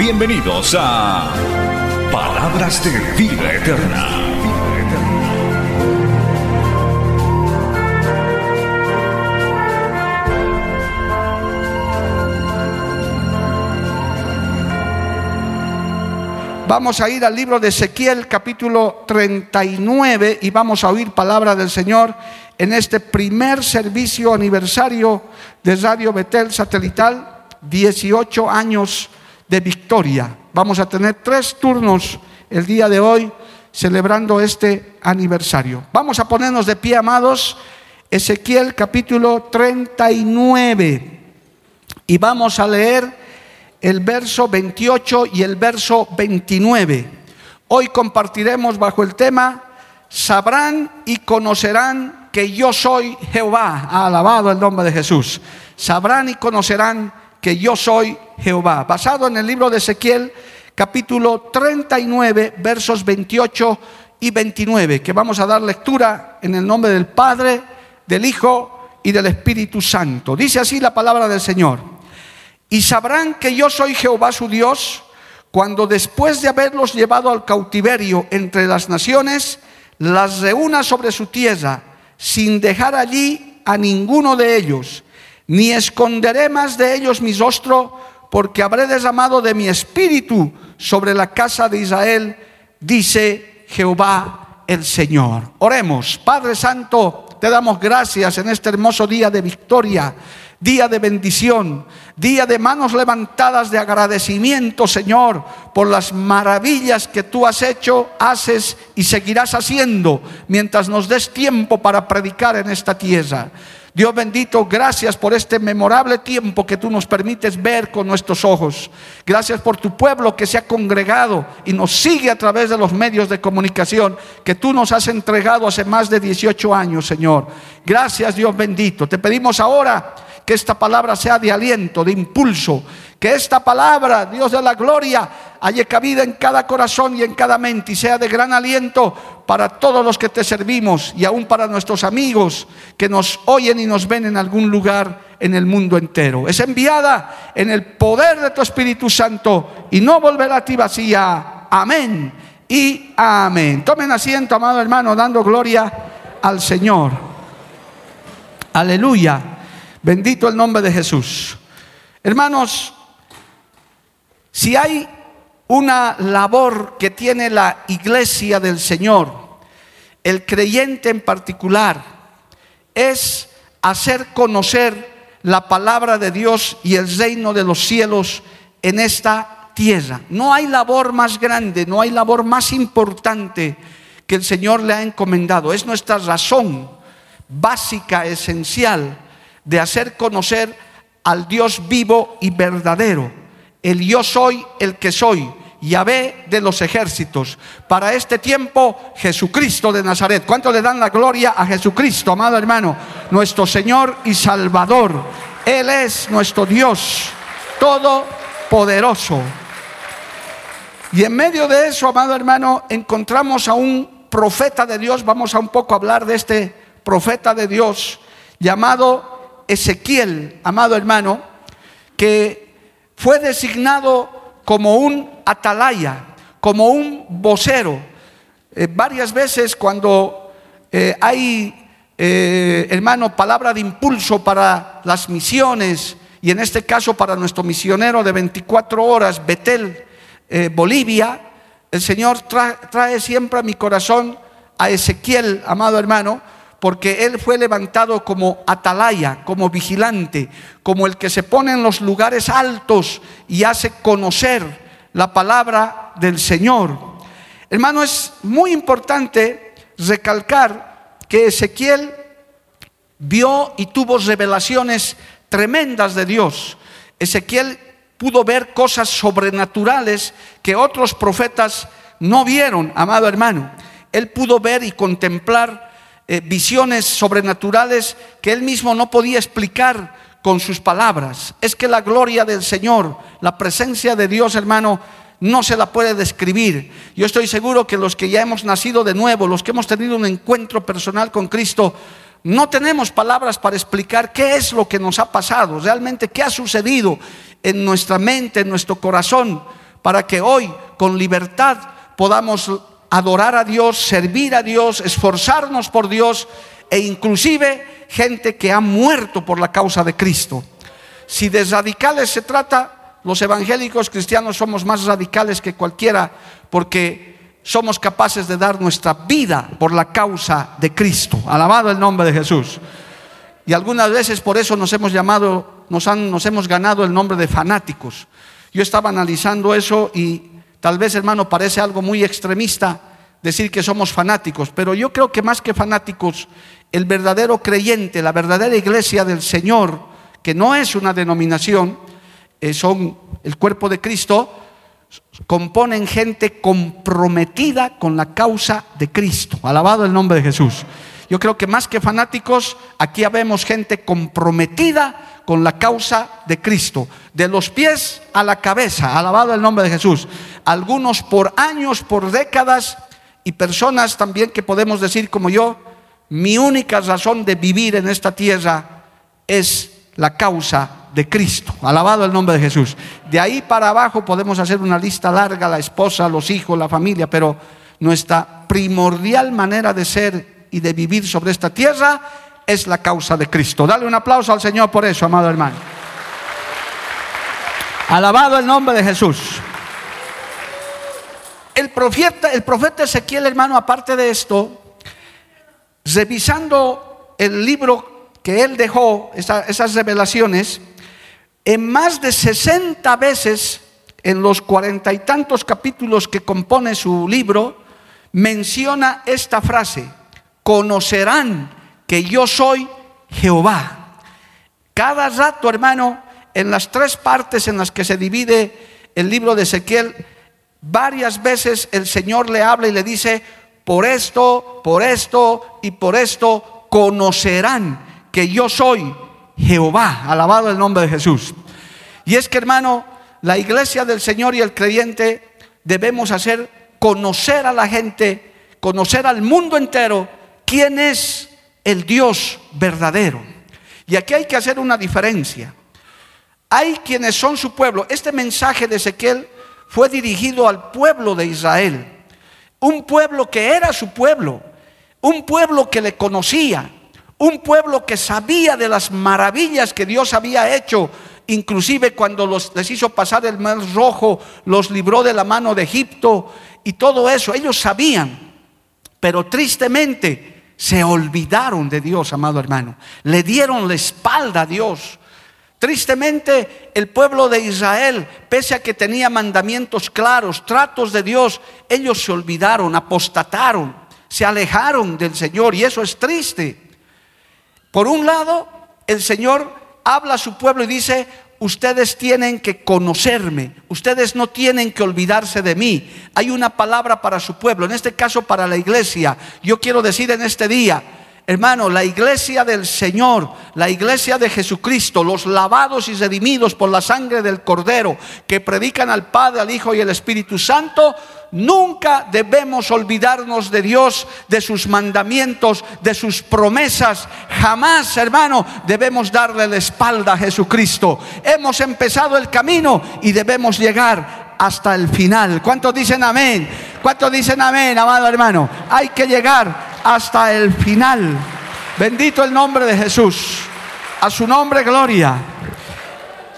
Bienvenidos a Palabras de Vida Eterna. Vamos a ir al libro de Ezequiel capítulo 39 y vamos a oír palabra del Señor en este primer servicio aniversario de Radio Betel Satelital, 18 años de victoria. Vamos a tener tres turnos el día de hoy celebrando este aniversario. Vamos a ponernos de pie, amados, Ezequiel capítulo 39 y vamos a leer el verso 28 y el verso 29. Hoy compartiremos bajo el tema, sabrán y conocerán que yo soy Jehová. alabado el nombre de Jesús. Sabrán y conocerán que yo soy Jehová. Basado en el libro de Ezequiel, capítulo 39, versos 28 y 29, que vamos a dar lectura en el nombre del Padre, del Hijo y del Espíritu Santo. Dice así la palabra del Señor. Y sabrán que yo soy Jehová su Dios cuando después de haberlos llevado al cautiverio entre las naciones, las reúna sobre su tierra, sin dejar allí a ninguno de ellos, ni esconderé más de ellos mi rostro, porque habré derramado de mi espíritu sobre la casa de Israel, dice Jehová el Señor. Oremos, Padre Santo, te damos gracias en este hermoso día de victoria día de bendición, día de manos levantadas de agradecimiento, Señor, por las maravillas que tú has hecho, haces y seguirás haciendo mientras nos des tiempo para predicar en esta tierra. Dios bendito, gracias por este memorable tiempo que tú nos permites ver con nuestros ojos. Gracias por tu pueblo que se ha congregado y nos sigue a través de los medios de comunicación que tú nos has entregado hace más de 18 años, Señor. Gracias, Dios bendito. Te pedimos ahora que esta palabra sea de aliento, de impulso, que esta palabra, Dios de la gloria, haya cabida en cada corazón y en cada mente y sea de gran aliento para todos los que te servimos y aún para nuestros amigos que nos oyen y nos ven en algún lugar en el mundo entero. Es enviada en el poder de tu Espíritu Santo y no volverá a ti vacía. Amén y amén. Tomen asiento, amado hermano, dando gloria al Señor. Aleluya. Bendito el nombre de Jesús. Hermanos, si hay una labor que tiene la iglesia del Señor, el creyente en particular, es hacer conocer la palabra de Dios y el reino de los cielos en esta tierra. No hay labor más grande, no hay labor más importante que el Señor le ha encomendado. Es nuestra razón básica, esencial de hacer conocer al Dios vivo y verdadero. El yo soy el que soy, Yahvé de los ejércitos. Para este tiempo, Jesucristo de Nazaret. ¿Cuánto le dan la gloria a Jesucristo, amado hermano? Nuestro Señor y Salvador. Él es nuestro Dios todopoderoso. Y en medio de eso, amado hermano, encontramos a un profeta de Dios. Vamos a un poco hablar de este profeta de Dios llamado Ezequiel, amado hermano, que fue designado como un atalaya, como un vocero. Eh, varias veces cuando eh, hay, eh, hermano, palabra de impulso para las misiones, y en este caso para nuestro misionero de 24 horas, Betel, Bolivia, el Señor trae siempre a mi corazón a Ezequiel, amado hermano, porque él fue levantado como atalaya, como vigilante, como el que se pone en los lugares altos y hace conocer la palabra del Señor. Hermano, es muy importante recalcar que Ezequiel vio y tuvo revelaciones tremendas de Dios. Ezequiel pudo ver cosas sobrenaturales que otros profetas no vieron, amado hermano. Él pudo ver y contemplar eh, visiones sobrenaturales que él mismo no podía explicar con sus palabras. Es que la gloria del Señor, la presencia de Dios, hermano, no se la puede describir. Yo estoy seguro que los que ya hemos nacido de nuevo, los que hemos tenido un encuentro personal con Cristo, no tenemos palabras para explicar qué es lo que nos ha pasado, realmente qué ha sucedido en nuestra mente, en nuestro corazón, para que hoy con libertad podamos adorar a Dios, servir a Dios, esforzarnos por Dios e inclusive gente que ha muerto por la causa de Cristo. Si de radicales se trata, los evangélicos cristianos somos más radicales que cualquiera porque somos capaces de dar nuestra vida por la causa de Cristo. Alabado el nombre de Jesús. Y algunas veces por eso nos hemos llamado, nos, han, nos hemos ganado el nombre de fanáticos. Yo estaba analizando eso y tal vez, hermano, parece algo muy extremista decir que somos fanáticos, pero yo creo que más que fanáticos, el verdadero creyente, la verdadera iglesia del Señor, que no es una denominación, eh, son el cuerpo de Cristo, componen gente comprometida con la causa de Cristo. Alabado el nombre de Jesús. Yo creo que más que fanáticos, aquí vemos gente comprometida con la causa de Cristo, de los pies a la cabeza, alabado el nombre de Jesús. Algunos por años, por décadas, y personas también que podemos decir como yo, mi única razón de vivir en esta tierra es la causa de Cristo. Alabado el nombre de Jesús. De ahí para abajo podemos hacer una lista larga, la esposa, los hijos, la familia, pero nuestra primordial manera de ser y de vivir sobre esta tierra es la causa de Cristo. Dale un aplauso al Señor por eso, amado hermano. Alabado el nombre de Jesús. El profeta, el profeta Ezequiel, hermano, aparte de esto, revisando el libro que él dejó, esas revelaciones, en más de 60 veces en los cuarenta y tantos capítulos que compone su libro, menciona esta frase, conocerán que yo soy Jehová. Cada rato, hermano, en las tres partes en las que se divide el libro de Ezequiel, varias veces el Señor le habla y le dice, por esto, por esto y por esto conocerán que yo soy Jehová. Alabado el nombre de Jesús. Y es que, hermano, la iglesia del Señor y el creyente debemos hacer conocer a la gente, conocer al mundo entero quién es el Dios verdadero. Y aquí hay que hacer una diferencia. Hay quienes son su pueblo. Este mensaje de Ezequiel fue dirigido al pueblo de Israel. Un pueblo que era su pueblo. Un pueblo que le conocía. Un pueblo que sabía de las maravillas que Dios había hecho. Inclusive cuando los, les hizo pasar el mar rojo, los libró de la mano de Egipto y todo eso. Ellos sabían. Pero tristemente se olvidaron de Dios, amado hermano. Le dieron la espalda a Dios. Tristemente, el pueblo de Israel, pese a que tenía mandamientos claros, tratos de Dios, ellos se olvidaron, apostataron, se alejaron del Señor y eso es triste. Por un lado, el Señor habla a su pueblo y dice, ustedes tienen que conocerme, ustedes no tienen que olvidarse de mí. Hay una palabra para su pueblo, en este caso para la iglesia. Yo quiero decir en este día, Hermano, la iglesia del Señor, la iglesia de Jesucristo, los lavados y redimidos por la sangre del Cordero, que predican al Padre, al Hijo y al Espíritu Santo, nunca debemos olvidarnos de Dios, de sus mandamientos, de sus promesas. Jamás, hermano, debemos darle la espalda a Jesucristo. Hemos empezado el camino y debemos llegar hasta el final. ¿Cuántos dicen amén? ¿Cuántos dicen amén, amado hermano? Hay que llegar hasta el final. Bendito el nombre de Jesús. A su nombre, gloria.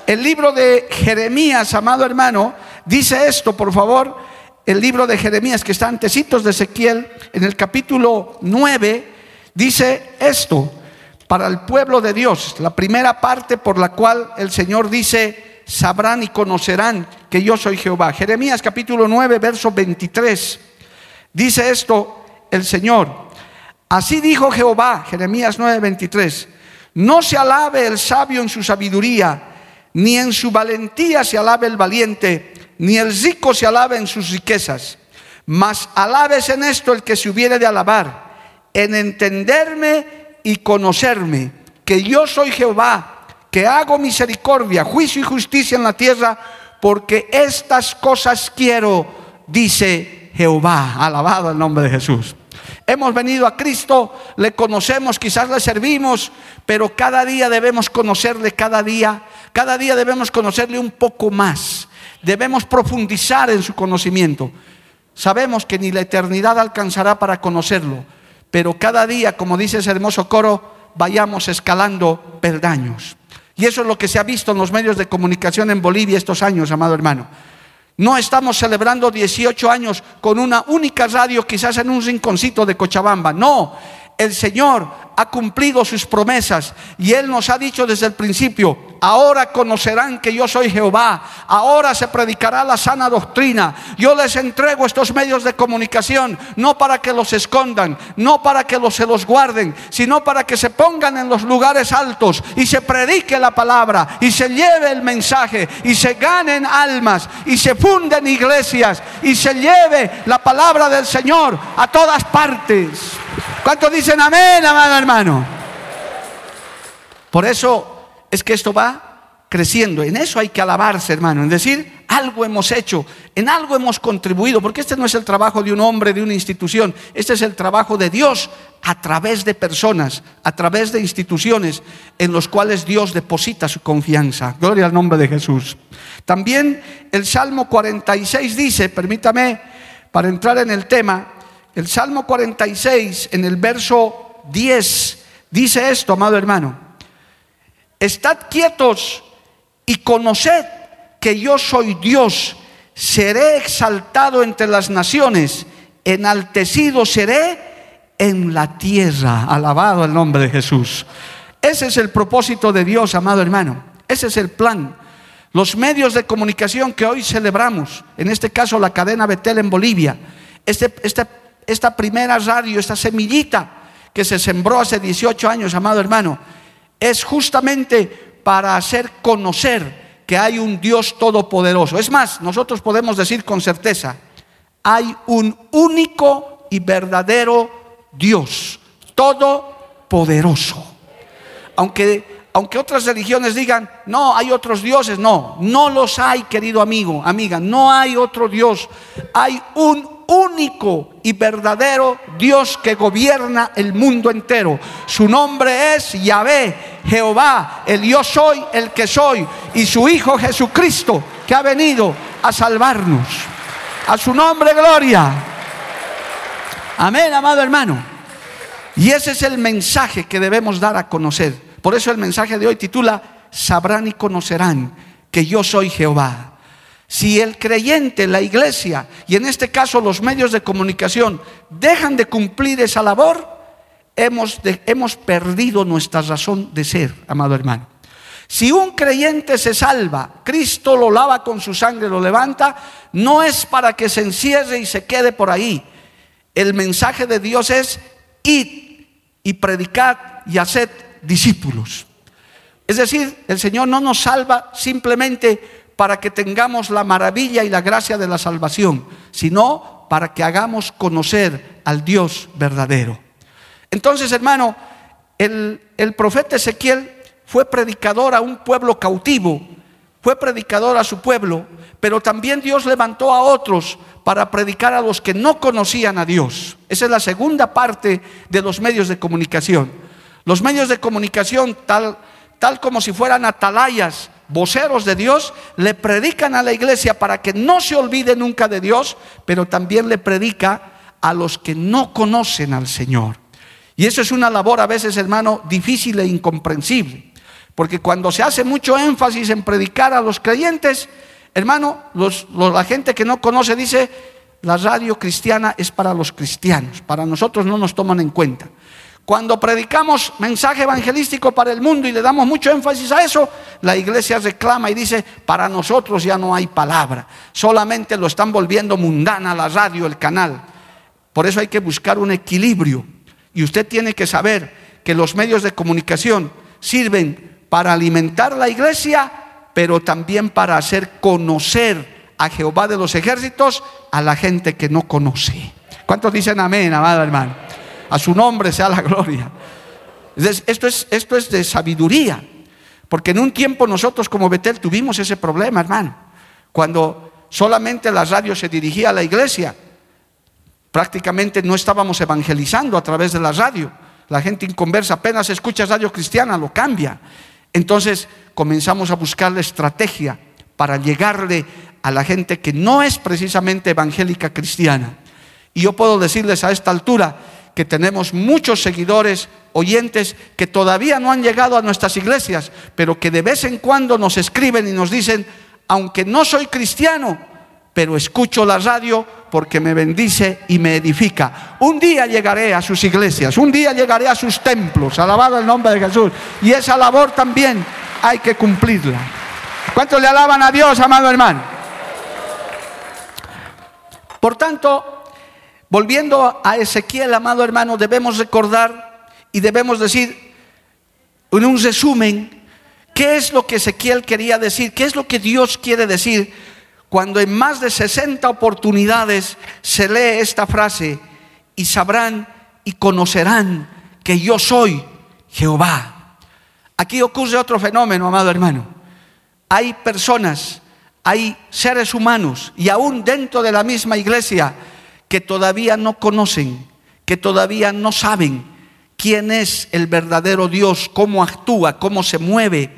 El libro de Jeremías, amado hermano, dice esto, por favor. El libro de Jeremías, que está antecitos de Ezequiel, en el capítulo 9, dice esto para el pueblo de Dios. La primera parte por la cual el Señor dice, sabrán y conocerán que yo soy Jehová. Jeremías capítulo 9, verso 23. Dice esto el Señor. Así dijo Jehová, Jeremías 9:23, no se alabe el sabio en su sabiduría, ni en su valentía se alabe el valiente, ni el rico se alabe en sus riquezas. Mas alabes en esto el que se hubiere de alabar, en entenderme y conocerme, que yo soy Jehová, que hago misericordia, juicio y justicia en la tierra, porque estas cosas quiero, dice Jehová. Alabado el nombre de Jesús. Hemos venido a Cristo, le conocemos, quizás le servimos, pero cada día debemos conocerle, cada día, cada día debemos conocerle un poco más. Debemos profundizar en su conocimiento. Sabemos que ni la eternidad alcanzará para conocerlo, pero cada día, como dice ese hermoso coro, vayamos escalando peldaños. Y eso es lo que se ha visto en los medios de comunicación en Bolivia estos años, amado hermano. No estamos celebrando 18 años con una única radio, quizás en un rinconcito de Cochabamba. No, el Señor ha cumplido sus promesas y Él nos ha dicho desde el principio, ahora conocerán que yo soy Jehová, ahora se predicará la sana doctrina, yo les entrego estos medios de comunicación, no para que los escondan, no para que los, se los guarden, sino para que se pongan en los lugares altos y se predique la palabra y se lleve el mensaje y se ganen almas y se funden iglesias y se lleve la palabra del Señor a todas partes. ¿Cuántos dicen amén, amado hermano? Por eso es que esto va creciendo. En eso hay que alabarse, hermano. En decir, algo hemos hecho, en algo hemos contribuido, porque este no es el trabajo de un hombre, de una institución, este es el trabajo de Dios a través de personas, a través de instituciones en los cuales Dios deposita su confianza. Gloria al nombre de Jesús. También el Salmo 46 dice, permítame, para entrar en el tema, el Salmo 46 en el verso 10 dice esto, amado hermano. Estad quietos y conoced que yo soy Dios. Seré exaltado entre las naciones, enaltecido seré en la tierra. Alabado el nombre de Jesús. Ese es el propósito de Dios, amado hermano. Ese es el plan. Los medios de comunicación que hoy celebramos, en este caso la cadena Betel en Bolivia, este, este esta primera radio, esta semillita que se sembró hace 18 años, amado hermano, es justamente para hacer conocer que hay un Dios todopoderoso. Es más, nosotros podemos decir con certeza, hay un único y verdadero Dios, todopoderoso. Aunque aunque otras religiones digan, no, hay otros dioses, no, no los hay, querido amigo, amiga, no hay otro Dios. Hay un único y verdadero Dios que gobierna el mundo entero. Su nombre es Yahvé, Jehová, el yo soy, el que soy, y su Hijo Jesucristo, que ha venido a salvarnos. A su nombre, gloria. Amén, amado hermano. Y ese es el mensaje que debemos dar a conocer. Por eso el mensaje de hoy titula, sabrán y conocerán que yo soy Jehová. Si el creyente, la iglesia y en este caso los medios de comunicación dejan de cumplir esa labor, hemos, hemos perdido nuestra razón de ser, amado hermano. Si un creyente se salva, Cristo lo lava con su sangre, lo levanta, no es para que se encierre y se quede por ahí. El mensaje de Dios es id y predicad y haced discípulos. Es decir, el Señor no nos salva simplemente para que tengamos la maravilla y la gracia de la salvación, sino para que hagamos conocer al Dios verdadero. Entonces, hermano, el, el profeta Ezequiel fue predicador a un pueblo cautivo, fue predicador a su pueblo, pero también Dios levantó a otros para predicar a los que no conocían a Dios. Esa es la segunda parte de los medios de comunicación. Los medios de comunicación, tal, tal como si fueran atalayas voceros de Dios, le predican a la iglesia para que no se olvide nunca de Dios, pero también le predica a los que no conocen al Señor. Y eso es una labor a veces, hermano, difícil e incomprensible. Porque cuando se hace mucho énfasis en predicar a los creyentes, hermano, la gente que no conoce dice, la radio cristiana es para los cristianos, para nosotros no nos toman en cuenta. Cuando predicamos mensaje evangelístico para el mundo y le damos mucho énfasis a eso, la iglesia reclama y dice, para nosotros ya no hay palabra, solamente lo están volviendo mundana la radio, el canal. Por eso hay que buscar un equilibrio. Y usted tiene que saber que los medios de comunicación sirven para alimentar la iglesia, pero también para hacer conocer a Jehová de los ejércitos a la gente que no conoce. ¿Cuántos dicen amén, amado hermano? A su nombre sea la gloria. Esto es, esto es de sabiduría, porque en un tiempo nosotros como Betel tuvimos ese problema, hermano, cuando solamente la radio se dirigía a la iglesia, prácticamente no estábamos evangelizando a través de la radio. La gente inconversa apenas escucha radio cristiana, lo cambia. Entonces comenzamos a buscar la estrategia para llegarle a la gente que no es precisamente evangélica cristiana. Y yo puedo decirles a esta altura que tenemos muchos seguidores, oyentes, que todavía no han llegado a nuestras iglesias, pero que de vez en cuando nos escriben y nos dicen, aunque no soy cristiano, pero escucho la radio porque me bendice y me edifica. Un día llegaré a sus iglesias, un día llegaré a sus templos, alabado el nombre de Jesús. Y esa labor también hay que cumplirla. ¿Cuántos le alaban a Dios, amado hermano? Por tanto, volviendo a Ezequiel, amado hermano, debemos recordar y debemos decir en un resumen qué es lo que Ezequiel quería decir, qué es lo que Dios quiere decir cuando en más de 60 oportunidades se lee esta frase y sabrán y conocerán que yo soy Jehová. Aquí ocurre otro fenómeno, amado hermano. Hay personas, hay seres humanos y aún dentro de la misma iglesia que todavía no conocen, que todavía no saben quién es el verdadero Dios, cómo actúa, cómo se mueve,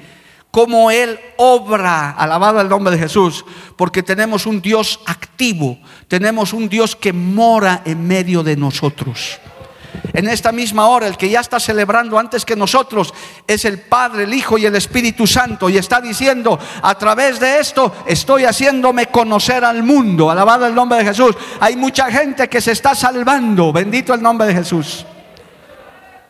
cómo Él obra, alabado el nombre de Jesús, porque tenemos un Dios activo, tenemos un Dios que mora en medio de nosotros en esta misma hora, el que ya está celebrando antes que nosotros es el Padre, el Hijo y el Espíritu Santo. Y está diciendo, a través de esto estoy haciéndome conocer al mundo. Alabado el nombre de Jesús. Hay mucha gente que se está salvando. Bendito el nombre de Jesús.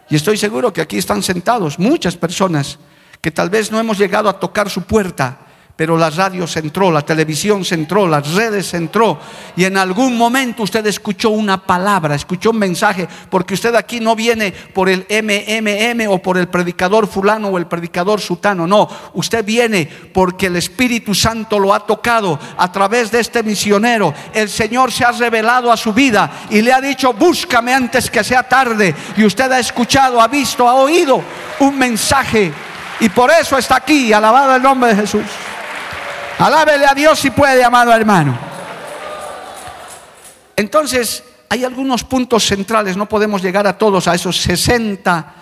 Y estoy seguro que aquí están sentados muchas personas que tal vez no hemos llegado a tocar su puerta pero la radio se entró, la televisión se entró, las redes se entró. Y en algún momento usted escuchó una palabra, escuchó un mensaje, porque usted aquí no viene por el MMM o por el predicador fulano o el predicador sutano, no. Usted viene porque el Espíritu Santo lo ha tocado a través de este misionero. El Señor se ha revelado a su vida y le ha dicho, búscame antes que sea tarde. Y usted ha escuchado, ha visto, ha oído un mensaje. Y por eso está aquí, alabado el nombre de Jesús. Alábele a Dios si puede, amado hermano. Entonces, hay algunos puntos centrales, no podemos llegar a todos, a esos 60,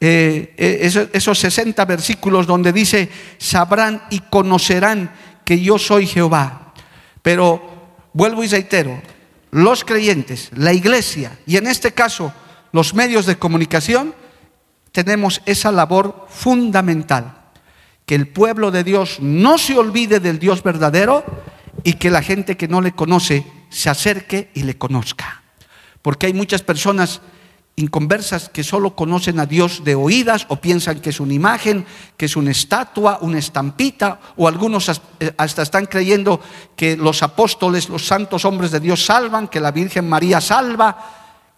eh, eh, esos 60 versículos donde dice, sabrán y conocerán que yo soy Jehová. Pero vuelvo y reitero, los creyentes, la iglesia y en este caso los medios de comunicación, tenemos esa labor fundamental que el pueblo de Dios no se olvide del Dios verdadero y que la gente que no le conoce se acerque y le conozca. Porque hay muchas personas inconversas que solo conocen a Dios de oídas o piensan que es una imagen, que es una estatua, una estampita, o algunos eh, hasta están creyendo que los apóstoles, los santos hombres de Dios salvan, que la Virgen María salva.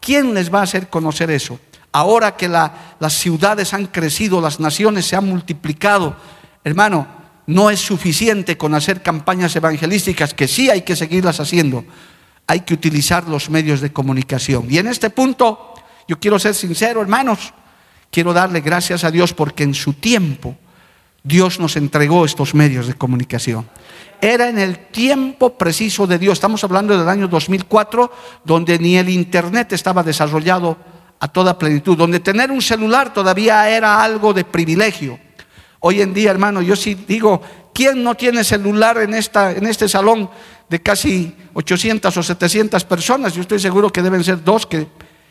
¿Quién les va a hacer conocer eso? Ahora que las ciudades han crecido, las naciones se han multiplicado, Hermano, no es suficiente con hacer campañas evangelísticas, que sí hay que seguirlas haciendo. Hay que utilizar los medios de comunicación. Y en este punto, yo quiero ser sincero, hermanos, quiero darle gracias a Dios porque en su tiempo Dios nos entregó estos medios de comunicación. Era en el tiempo preciso de Dios. Estamos hablando del año 2004, donde ni el Internet estaba desarrollado a toda plenitud, donde tener un celular todavía era algo de privilegio. Hoy en día, hermano, yo sí digo, ¿quién no tiene celular en, esta, en este salón de casi 800 o 700 personas? Yo estoy seguro que deben ser dos que,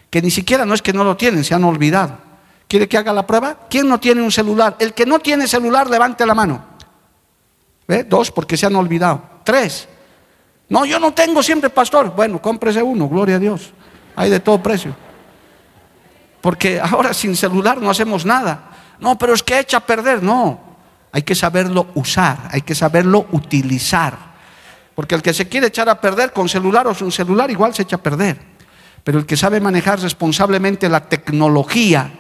que ni siquiera no es que no lo tienen, se han olvidado. ¿Quiere que haga la prueba? ¿Quién no tiene un celular? El que no tiene celular, levante la mano. ¿Ve? Dos, porque se han olvidado. Tres. No, yo no tengo siempre pastor. Bueno, cómprese uno, gloria a Dios. Hay de todo precio. Porque ahora sin celular no hacemos nada. No, pero es que echa a perder. No, hay que saberlo usar, hay que saberlo utilizar. Porque el que se quiere echar a perder con celular o sin celular igual se echa a perder. Pero el que sabe manejar responsablemente la tecnología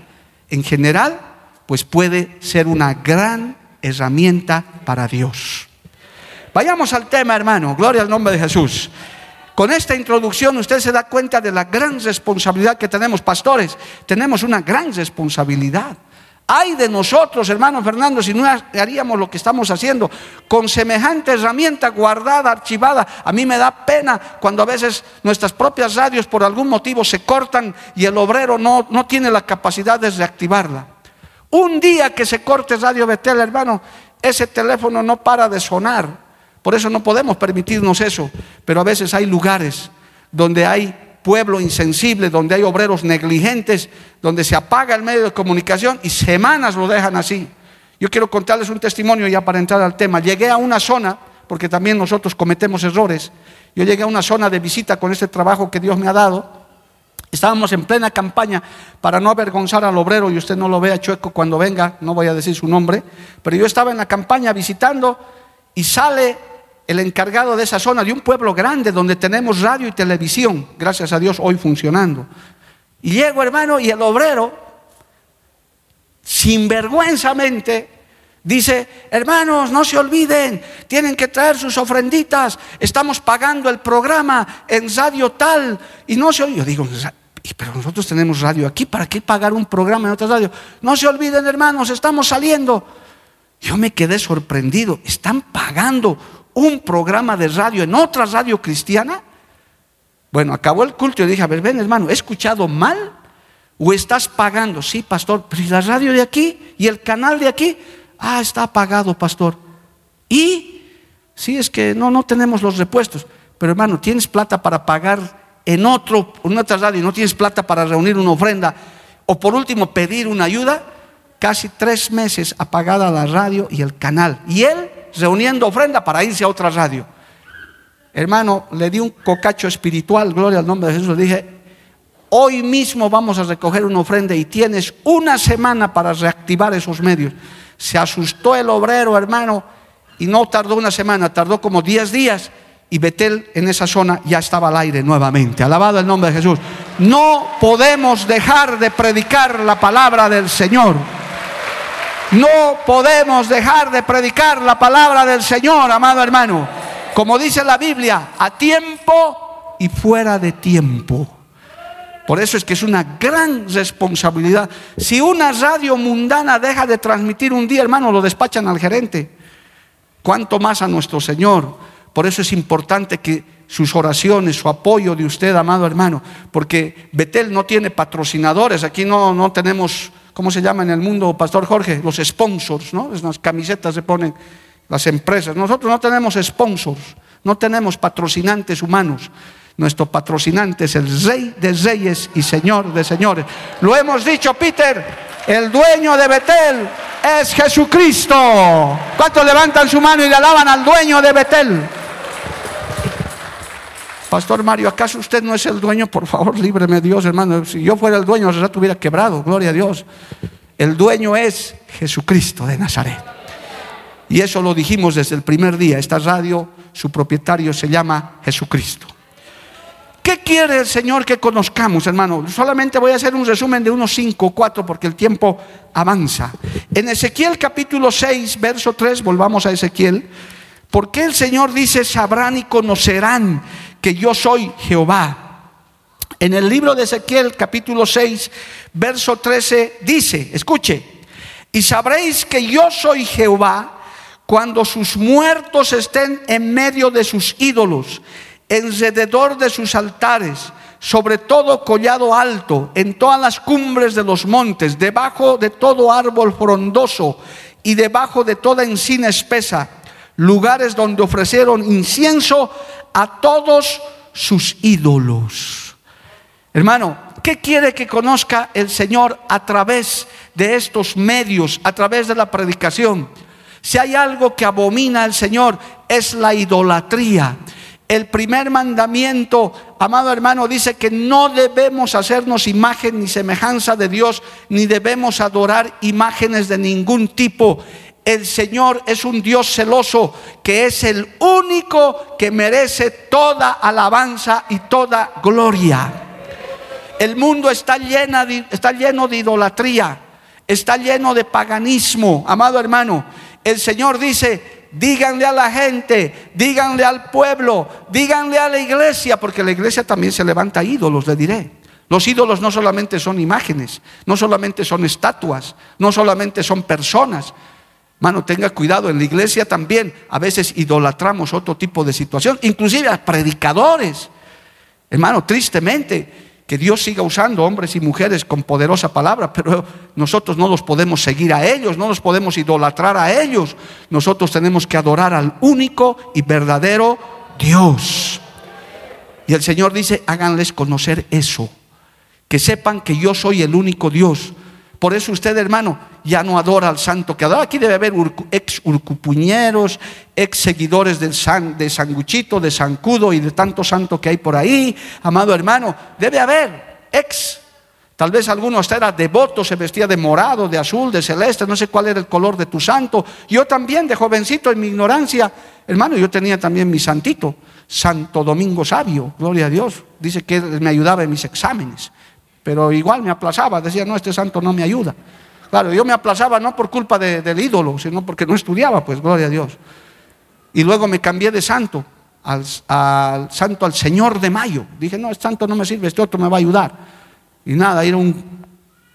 en general, pues puede ser una gran herramienta para Dios. Vayamos al tema, hermano. Gloria al nombre de Jesús. Con esta introducción usted se da cuenta de la gran responsabilidad que tenemos, pastores. Tenemos una gran responsabilidad. Hay de nosotros, hermano Fernando, si no haríamos lo que estamos haciendo con semejante herramienta guardada, archivada. A mí me da pena cuando a veces nuestras propias radios por algún motivo se cortan y el obrero no, no tiene la capacidad de reactivarla. Un día que se corte Radio Betel, hermano, ese teléfono no para de sonar. Por eso no podemos permitirnos eso. Pero a veces hay lugares donde hay pueblo insensible, donde hay obreros negligentes, donde se apaga el medio de comunicación y semanas lo dejan así. Yo quiero contarles un testimonio ya para entrar al tema. Llegué a una zona, porque también nosotros cometemos errores, yo llegué a una zona de visita con este trabajo que Dios me ha dado. Estábamos en plena campaña para no avergonzar al obrero y usted no lo vea chueco cuando venga, no voy a decir su nombre, pero yo estaba en la campaña visitando y sale el encargado de esa zona, de un pueblo grande donde tenemos radio y televisión, gracias a Dios hoy funcionando. Y llego, hermano, y el obrero, sinvergüenzamente, dice, hermanos, no se olviden, tienen que traer sus ofrenditas, estamos pagando el programa en radio tal, y no se Yo digo, pero nosotros tenemos radio aquí, ¿para qué pagar un programa en otra radio? No se olviden, hermanos, estamos saliendo. Yo me quedé sorprendido, están pagando un programa de radio en otra radio cristiana? Bueno, acabó el culto y dije, a ver, ven hermano, ¿he escuchado mal? ¿O estás pagando? Sí, pastor, pero ¿y la radio de aquí? ¿Y el canal de aquí? Ah, está pagado, pastor. ¿Y? Sí, es que no, no tenemos los repuestos. Pero hermano, ¿tienes plata para pagar en, otro, en otra radio? ¿No tienes plata para reunir una ofrenda? O por último, pedir una ayuda. Casi tres meses apagada la radio y el canal. Y él reuniendo ofrenda para irse a otra radio. Hermano, le di un cocacho espiritual, gloria al nombre de Jesús. Le dije, hoy mismo vamos a recoger una ofrenda y tienes una semana para reactivar esos medios. Se asustó el obrero, hermano, y no tardó una semana, tardó como 10 días. Y Betel en esa zona ya estaba al aire nuevamente. Alabado el nombre de Jesús. No podemos dejar de predicar la palabra del Señor. No podemos dejar de predicar la palabra del Señor, amado hermano. Como dice la Biblia, a tiempo y fuera de tiempo. Por eso es que es una gran responsabilidad. Si una radio mundana deja de transmitir un día, hermano, lo despachan al gerente. ¿Cuánto más a nuestro Señor? Por eso es importante que sus oraciones, su apoyo de usted, amado hermano, porque Betel no tiene patrocinadores, aquí no, no tenemos ¿cómo se llama en el mundo, Pastor Jorge? Los sponsors, ¿no? Las camisetas se ponen las empresas. Nosotros no tenemos sponsors, no tenemos patrocinantes humanos. Nuestro patrocinante es el Rey de Reyes y Señor de Señores. Lo hemos dicho, Peter, el dueño de Betel es Jesucristo. ¿Cuántos levantan su mano y le alaban al dueño de Betel? Pastor Mario, ¿acaso usted no es el dueño? Por favor, líbreme Dios, hermano. Si yo fuera el dueño, ya estuviera quebrado, gloria a Dios. El dueño es Jesucristo de Nazaret. Y eso lo dijimos desde el primer día. Esta radio, su propietario se llama Jesucristo. ¿Qué quiere el Señor que conozcamos, hermano? Solamente voy a hacer un resumen de unos cinco o cuatro porque el tiempo avanza. En Ezequiel capítulo 6, verso 3, volvamos a Ezequiel. ¿Por qué el Señor dice, sabrán y conocerán que yo soy Jehová. En el libro de Ezequiel capítulo 6, verso 13 dice, escuche, y sabréis que yo soy Jehová cuando sus muertos estén en medio de sus ídolos, alrededor de sus altares, sobre todo collado alto, en todas las cumbres de los montes, debajo de todo árbol frondoso y debajo de toda encina espesa, lugares donde ofrecieron incienso a todos sus ídolos. Hermano, ¿qué quiere que conozca el Señor a través de estos medios, a través de la predicación? Si hay algo que abomina al Señor es la idolatría. El primer mandamiento, amado hermano, dice que no debemos hacernos imagen ni semejanza de Dios, ni debemos adorar imágenes de ningún tipo el Señor es un Dios celoso que es el único que merece toda alabanza y toda gloria. El mundo está, está lleno de idolatría, está lleno de paganismo, amado hermano. El Señor dice, díganle a la gente, díganle al pueblo, díganle a la iglesia, porque la iglesia también se levanta ídolos, le diré. Los ídolos no solamente son imágenes, no solamente son estatuas, no solamente son personas. Mano, tenga cuidado, en la iglesia también a veces idolatramos otro tipo de situación, inclusive a predicadores. Hermano, tristemente, que Dios siga usando hombres y mujeres con poderosa palabra, pero nosotros no los podemos seguir a ellos, no los podemos idolatrar a ellos. Nosotros tenemos que adorar al único y verdadero Dios. Y el Señor dice, háganles conocer eso, que sepan que yo soy el único Dios. Por eso usted, hermano, ya no adora al santo que adora. Aquí debe haber ex urcupuñeros, ex seguidores del san, de Sanguchito, de Sancudo y de tanto santo que hay por ahí. Amado hermano, debe haber ex. Tal vez alguno hasta era devoto, se vestía de morado, de azul, de celeste, no sé cuál era el color de tu santo. Yo también, de jovencito, en mi ignorancia, hermano, yo tenía también mi santito, Santo Domingo Sabio, gloria a Dios. Dice que me ayudaba en mis exámenes pero igual me aplazaba, decía, no, este santo no me ayuda. Claro, yo me aplazaba no por culpa del ídolo, sino porque no estudiaba, pues, gloria a Dios. Y luego me cambié de santo, al, santo al Señor de Mayo. Dije, no, este santo no me sirve, este otro me va a ayudar. Y nada, era un,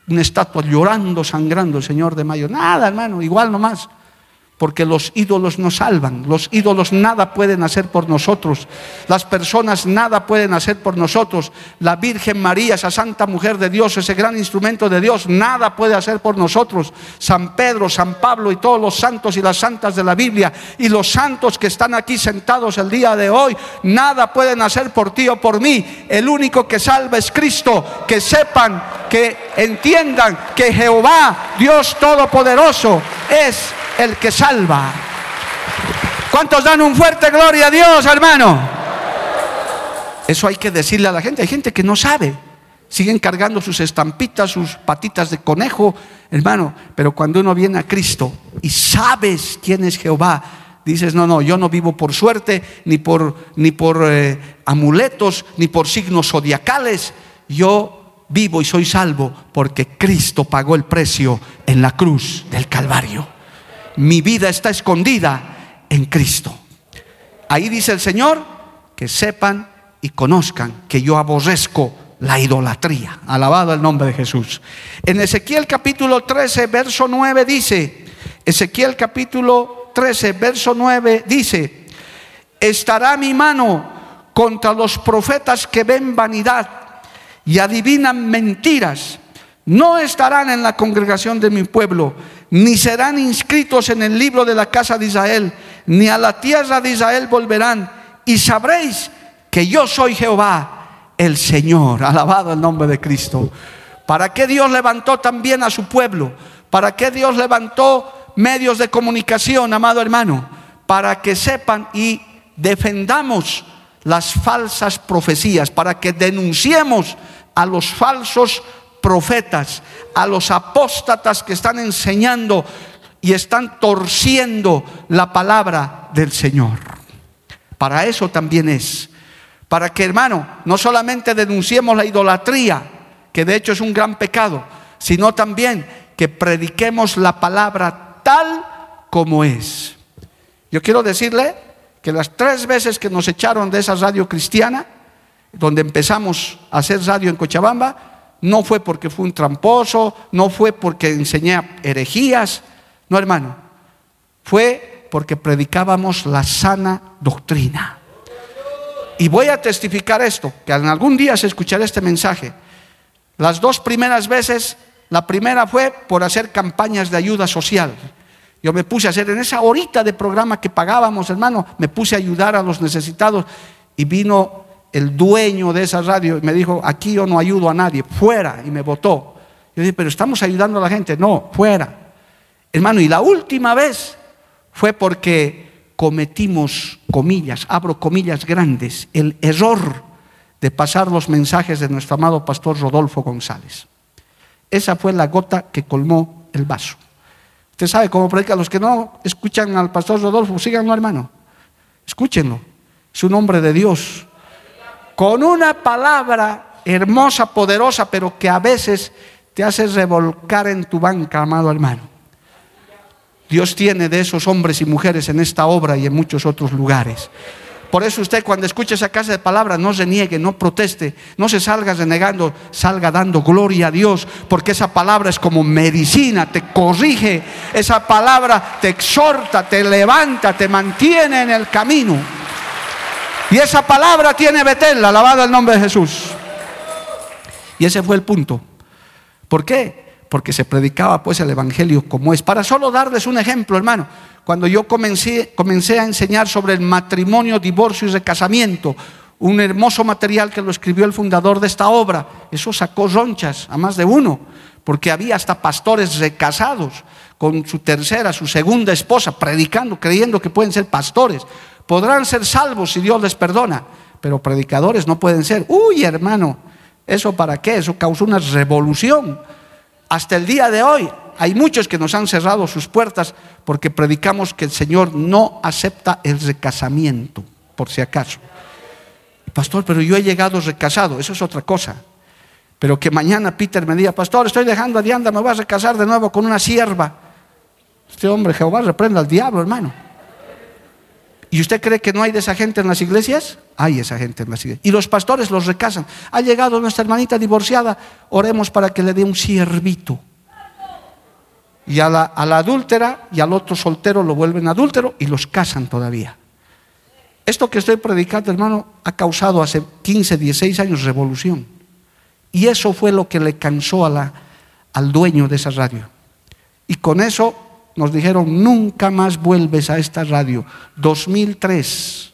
una estatua llorando, sangrando el Señor de Mayo. Nada, hermano, igual nomás porque los ídolos no salvan, los ídolos nada pueden hacer por nosotros, las personas nada pueden hacer por nosotros, la Virgen María, esa santa mujer de Dios, ese gran instrumento de Dios, nada puede hacer por nosotros, San Pedro, San Pablo y todos los santos y las santas de la Biblia y los santos que están aquí sentados el día de hoy, nada pueden hacer por ti o por mí, el único que salva es Cristo, que sepan, que entiendan que Jehová, Dios Todopoderoso, es el que salva. ¿Cuántos dan un fuerte gloria a Dios, hermano? Eso hay que decirle a la gente. Hay gente que no sabe. Siguen cargando sus estampitas, sus patitas de conejo, hermano. Pero cuando uno viene a Cristo y sabes quién es Jehová, dices, no, no, yo no vivo por suerte, ni por, ni por eh, amuletos, ni por signos zodiacales. Yo vivo y soy salvo porque Cristo pagó el precio en la cruz del Calvario mi vida está escondida en Cristo. Ahí dice el Señor, que sepan y conozcan que yo aborrezco la idolatría. Alabado el nombre de Jesús. En Ezequiel capítulo 13, verso 9 dice, Ezequiel capítulo 13, verso 9 dice, estará mi mano contra los profetas que ven vanidad y adivinan mentiras. No estarán en la congregación de mi pueblo ni serán inscritos en el libro de la casa de Israel, ni a la tierra de Israel volverán, y sabréis que yo soy Jehová, el Señor. Alabado el nombre de Cristo. ¿Para qué Dios levantó también a su pueblo? ¿Para qué Dios levantó medios de comunicación, amado hermano? Para que sepan y defendamos las falsas profecías, para que denunciemos a los falsos profetas, a los apóstatas que están enseñando y están torciendo la palabra del Señor. Para eso también es. Para que, hermano, no solamente denunciemos la idolatría, que de hecho es un gran pecado, sino también que prediquemos la palabra tal como es. Yo quiero decirle que las tres veces que nos echaron de esa radio cristiana, donde empezamos a hacer radio en Cochabamba, no fue porque fue un tramposo, no fue porque enseñé herejías, no hermano, fue porque predicábamos la sana doctrina. Y voy a testificar esto, que en algún día se escuchará este mensaje. Las dos primeras veces, la primera fue por hacer campañas de ayuda social. Yo me puse a hacer en esa horita de programa que pagábamos, hermano, me puse a ayudar a los necesitados y vino el dueño de esa radio me dijo, aquí yo no ayudo a nadie, fuera, y me votó. Yo dije, pero estamos ayudando a la gente, no, fuera. Hermano, y la última vez fue porque cometimos, comillas, abro comillas grandes, el error de pasar los mensajes de nuestro amado pastor Rodolfo González. Esa fue la gota que colmó el vaso. Usted sabe cómo predica. Los que no escuchan al pastor Rodolfo, síganlo, hermano. Escúchenlo. Es un hombre de Dios con una palabra hermosa, poderosa, pero que a veces te hace revolcar en tu banca, amado hermano. Dios tiene de esos hombres y mujeres en esta obra y en muchos otros lugares. Por eso usted cuando escuche esa casa de palabras no se niegue, no proteste, no se salga renegando, salga dando gloria a Dios, porque esa palabra es como medicina, te corrige, esa palabra te exhorta, te levanta, te mantiene en el camino. Y esa palabra tiene Betel, alabado el nombre de Jesús. Y ese fue el punto. ¿Por qué? Porque se predicaba pues el Evangelio como es. Para solo darles un ejemplo, hermano, cuando yo comencé, comencé a enseñar sobre el matrimonio, divorcio y recasamiento, un hermoso material que lo escribió el fundador de esta obra, eso sacó ronchas a más de uno, porque había hasta pastores recasados con su tercera, su segunda esposa, predicando, creyendo que pueden ser pastores. Podrán ser salvos si Dios les perdona, pero predicadores no pueden ser. Uy, hermano, ¿eso para qué? Eso causó una revolución. Hasta el día de hoy hay muchos que nos han cerrado sus puertas porque predicamos que el Señor no acepta el recasamiento, por si acaso. Pastor, pero yo he llegado recasado, eso es otra cosa. Pero que mañana Peter me diga, pastor, estoy dejando a Diana, me voy a recasar de nuevo con una sierva. Este hombre, Jehová, reprenda al diablo, hermano. ¿Y usted cree que no hay de esa gente en las iglesias? Hay esa gente en las iglesias. Y los pastores los recasan. Ha llegado nuestra hermanita divorciada, oremos para que le dé un siervito. Y a la, adúltera y al otro soltero lo vuelven adúltero y los casan todavía. Esto que estoy predicando, hermano, ha causado hace 15, 16 años revolución. Y eso fue lo que le cansó a la, al dueño de esa radio. Y con eso nos dijeron, nunca más vuelves a esta radio. 2003,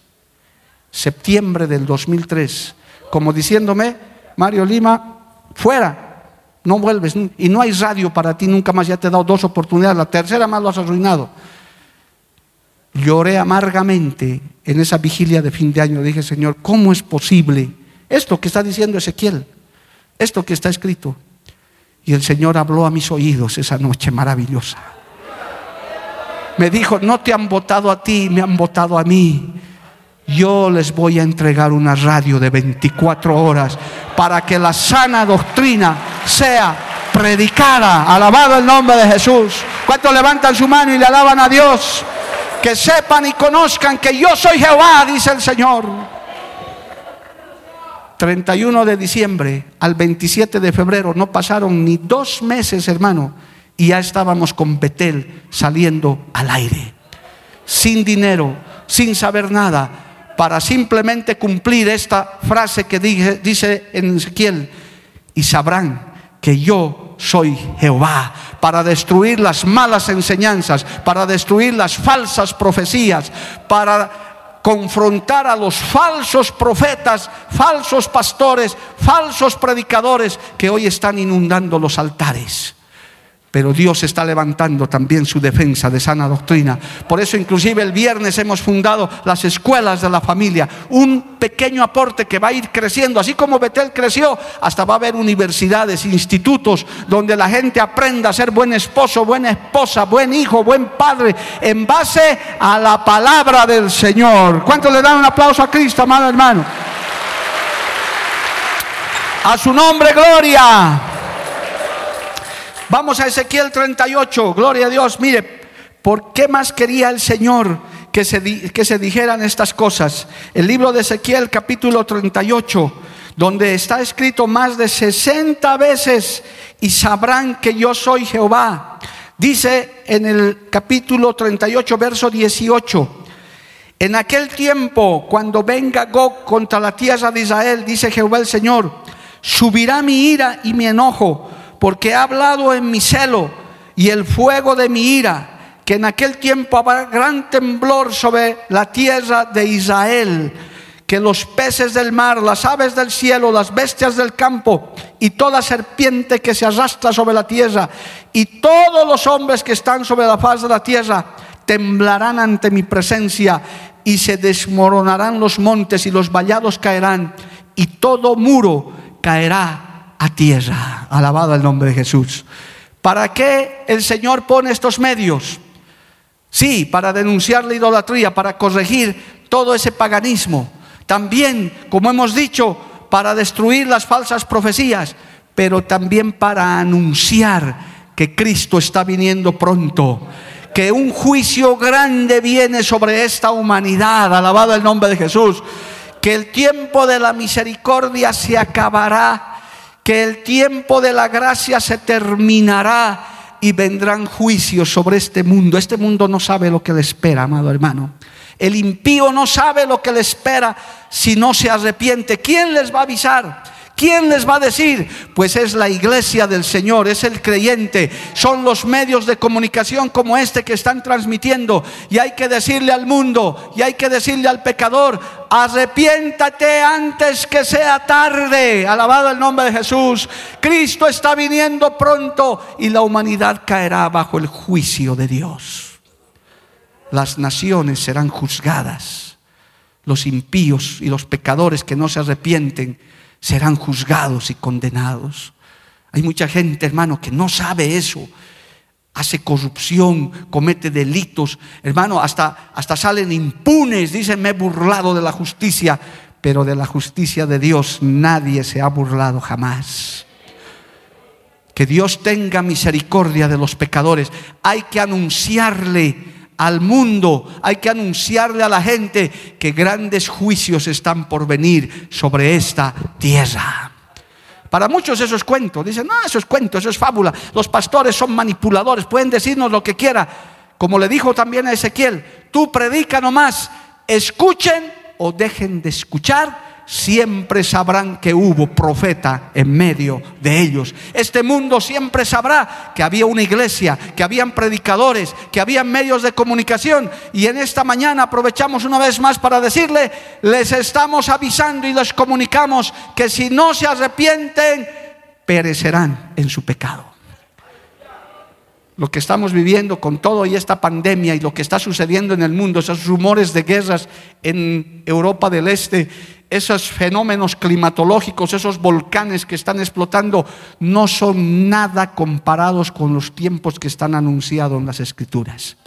septiembre del 2003, como diciéndome, Mario Lima, fuera, no vuelves. Y no hay radio para ti nunca más, ya te he dado dos oportunidades, la tercera más lo has arruinado. Lloré amargamente en esa vigilia de fin de año. Dije, Señor, ¿cómo es posible esto que está diciendo Ezequiel? Esto que está escrito. Y el Señor habló a mis oídos esa noche maravillosa me dijo, no te han votado a ti, me han votado a mí. Yo les voy a entregar una radio de 24 horas para que la sana doctrina sea predicada. Alabado el nombre de Jesús. ¿Cuántos levantan su mano y le alaban a Dios? Que sepan y conozcan que yo soy Jehová, dice el Señor. 31 de diciembre al 27 de febrero, no pasaron ni dos meses, hermano y ya estábamos con Betel saliendo al aire, sin dinero, sin saber nada, para simplemente cumplir esta frase que dice en Ezequiel, y sabrán que yo soy Jehová, para destruir las malas enseñanzas, para destruir las falsas profecías, para confrontar a los falsos profetas, falsos pastores, falsos predicadores que hoy están inundando los altares. Pero Dios está levantando también su defensa de sana doctrina. Por eso inclusive el viernes hemos fundado las escuelas de la familia. Un pequeño aporte que va a ir creciendo. Así como Betel creció, hasta va a haber universidades, institutos, donde la gente aprenda a ser buen esposo, buena esposa, buen hijo, buen padre, en base a la palabra del Señor. ¿Cuánto le dan un aplauso a Cristo, amado hermano? A su nombre, gloria. Vamos a Ezequiel 38, gloria a Dios. Mire, ¿por qué más quería el Señor que se, que se dijeran estas cosas? El libro de Ezequiel capítulo 38, donde está escrito más de 60 veces, y sabrán que yo soy Jehová. Dice en el capítulo 38, verso 18. En aquel tiempo, cuando venga Gog contra la tierra de Israel, dice Jehová el Señor, subirá mi ira y mi enojo porque he hablado en mi celo y el fuego de mi ira, que en aquel tiempo habrá gran temblor sobre la tierra de Israel, que los peces del mar, las aves del cielo, las bestias del campo y toda serpiente que se arrastra sobre la tierra y todos los hombres que están sobre la faz de la tierra temblarán ante mi presencia y se desmoronarán los montes y los vallados caerán y todo muro caerá a tierra. Alabado el nombre de Jesús. ¿Para qué el Señor pone estos medios? Sí, para denunciar la idolatría, para corregir todo ese paganismo. También, como hemos dicho, para destruir las falsas profecías, pero también para anunciar que Cristo está viniendo pronto que un juicio grande viene sobre esta humanidad, alabado el nombre de Jesús, que el tiempo de la misericordia se acabará, que el tiempo de la gracia se terminará y vendrán juicios sobre este mundo. Este mundo no sabe lo que le espera, amado hermano. El impío no sabe lo que le espera si no se arrepiente. ¿Quién les va a avisar? ¿Quién les va a decir? Pues es la iglesia del Señor, es el creyente, son los medios de comunicación como este que están transmitiendo. Y hay que decirle al mundo, y hay que decirle al pecador, arrepiéntate antes que sea tarde. Alabado el nombre de Jesús. Cristo está viniendo pronto y la humanidad caerá bajo el juicio de Dios. Las naciones serán juzgadas. Los impíos y los pecadores que no se arrepienten serán juzgados y condenados. Hay mucha gente, hermano, que no sabe eso. Hace corrupción, comete delitos. Hermano, hasta, hasta salen impunes. Dicen, me he burlado de la justicia. Pero de la justicia de Dios nadie se ha burlado jamás. Que Dios tenga misericordia de los pecadores. Hay que anunciarle al mundo, hay que anunciarle a la gente que grandes juicios están por venir sobre esta tierra. Para muchos eso es cuento. Dicen, no, eso es cuento, eso es fábula. Los pastores son manipuladores, pueden decirnos lo que quiera. Como le dijo también a Ezequiel, tú predica nomás, escuchen o dejen de escuchar siempre sabrán que hubo profeta en medio de ellos. Este mundo siempre sabrá que había una iglesia, que habían predicadores, que habían medios de comunicación. Y en esta mañana aprovechamos una vez más para decirle, les estamos avisando y les comunicamos que si no se arrepienten, perecerán en su pecado lo que estamos viviendo con todo y esta pandemia y lo que está sucediendo en el mundo, esos rumores de guerras en Europa del Este, esos fenómenos climatológicos, esos volcanes que están explotando, no son nada comparados con los tiempos que están anunciados en las escrituras.